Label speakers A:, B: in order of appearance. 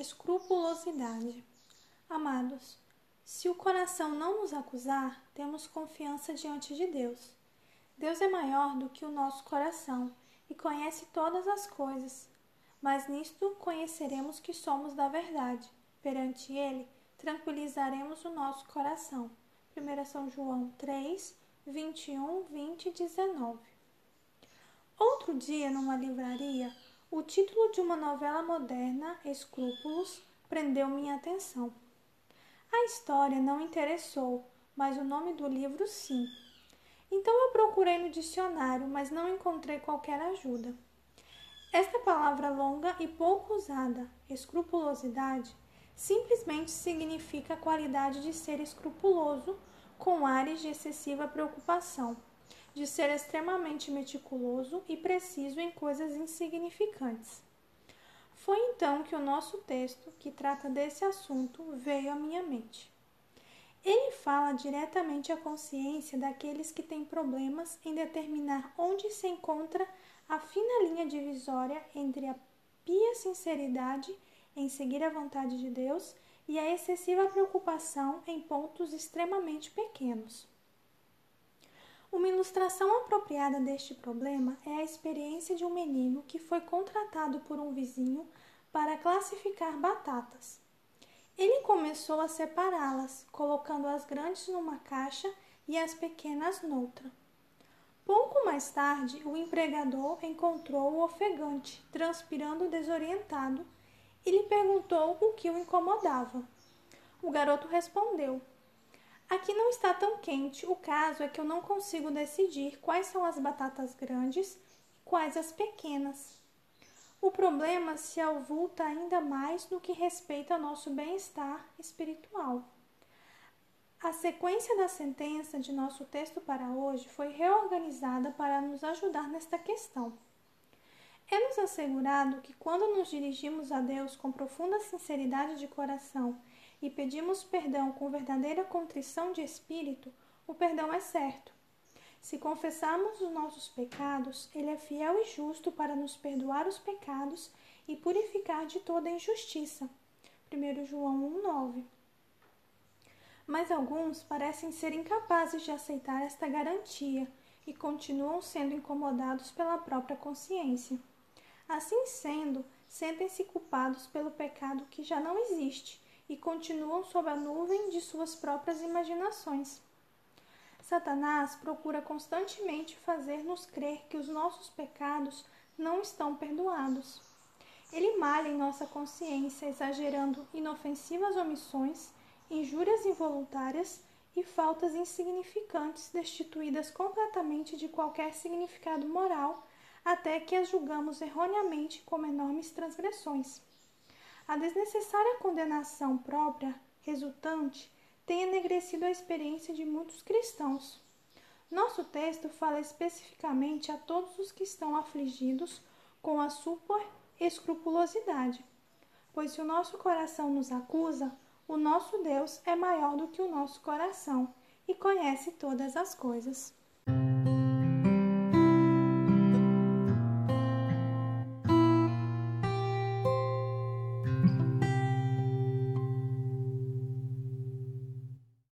A: Escrupulosidade. Amados, se o coração não nos acusar, temos confiança diante de Deus. Deus é maior do que o nosso coração e conhece todas as coisas. Mas nisto conheceremos que somos da verdade. Perante Ele, tranquilizaremos o nosso coração. 1 São João 3, 21, 20 e 19. Outro dia, numa livraria, o título de uma novela moderna, Escrúpulos, prendeu minha atenção. A história não interessou, mas o nome do livro sim. Então eu procurei no dicionário, mas não encontrei qualquer ajuda. Esta palavra longa e pouco usada, escrupulosidade, simplesmente significa a qualidade de ser escrupuloso com ares de excessiva preocupação de ser extremamente meticuloso e preciso em coisas insignificantes. Foi então que o nosso texto, que trata desse assunto, veio à minha mente. Ele fala diretamente à consciência daqueles que têm problemas em determinar onde se encontra a fina linha divisória entre a pia sinceridade em seguir a vontade de Deus e a excessiva preocupação em pontos extremamente pequenos. Ilustração apropriada deste problema é a experiência de um menino que foi contratado por um vizinho para classificar batatas. Ele começou a separá-las, colocando as grandes numa caixa e as pequenas noutra. Pouco mais tarde, o empregador encontrou-o ofegante, transpirando desorientado, e lhe perguntou o que o incomodava. O garoto respondeu: Aqui não está tão quente, o caso é que eu não consigo decidir quais são as batatas grandes e quais as pequenas. O problema se avulta ainda mais no que respeita ao nosso bem-estar espiritual. A sequência da sentença de nosso texto para hoje foi reorganizada para nos ajudar nesta questão. É-nos assegurado que quando nos dirigimos a Deus com profunda sinceridade de coração e pedimos perdão com verdadeira contrição de espírito, o perdão é certo. Se confessarmos os nossos pecados, Ele é fiel e justo para nos perdoar os pecados e purificar de toda injustiça. 1 João 1,9 Mas alguns parecem ser incapazes de aceitar esta garantia e continuam sendo incomodados pela própria consciência. Assim sendo, sentem-se culpados pelo pecado que já não existe e continuam sob a nuvem de suas próprias imaginações. Satanás procura constantemente fazer-nos crer que os nossos pecados não estão perdoados. Ele malha em nossa consciência, exagerando inofensivas omissões, injúrias involuntárias e faltas insignificantes, destituídas completamente de qualquer significado moral, até que as julgamos erroneamente como enormes transgressões. A desnecessária condenação própria resultante tem enegrecido a experiência de muitos cristãos. Nosso texto fala especificamente a todos os que estão afligidos com a super escrupulosidade, pois se o nosso coração nos acusa, o nosso Deus é maior do que o nosso coração e conhece todas as coisas.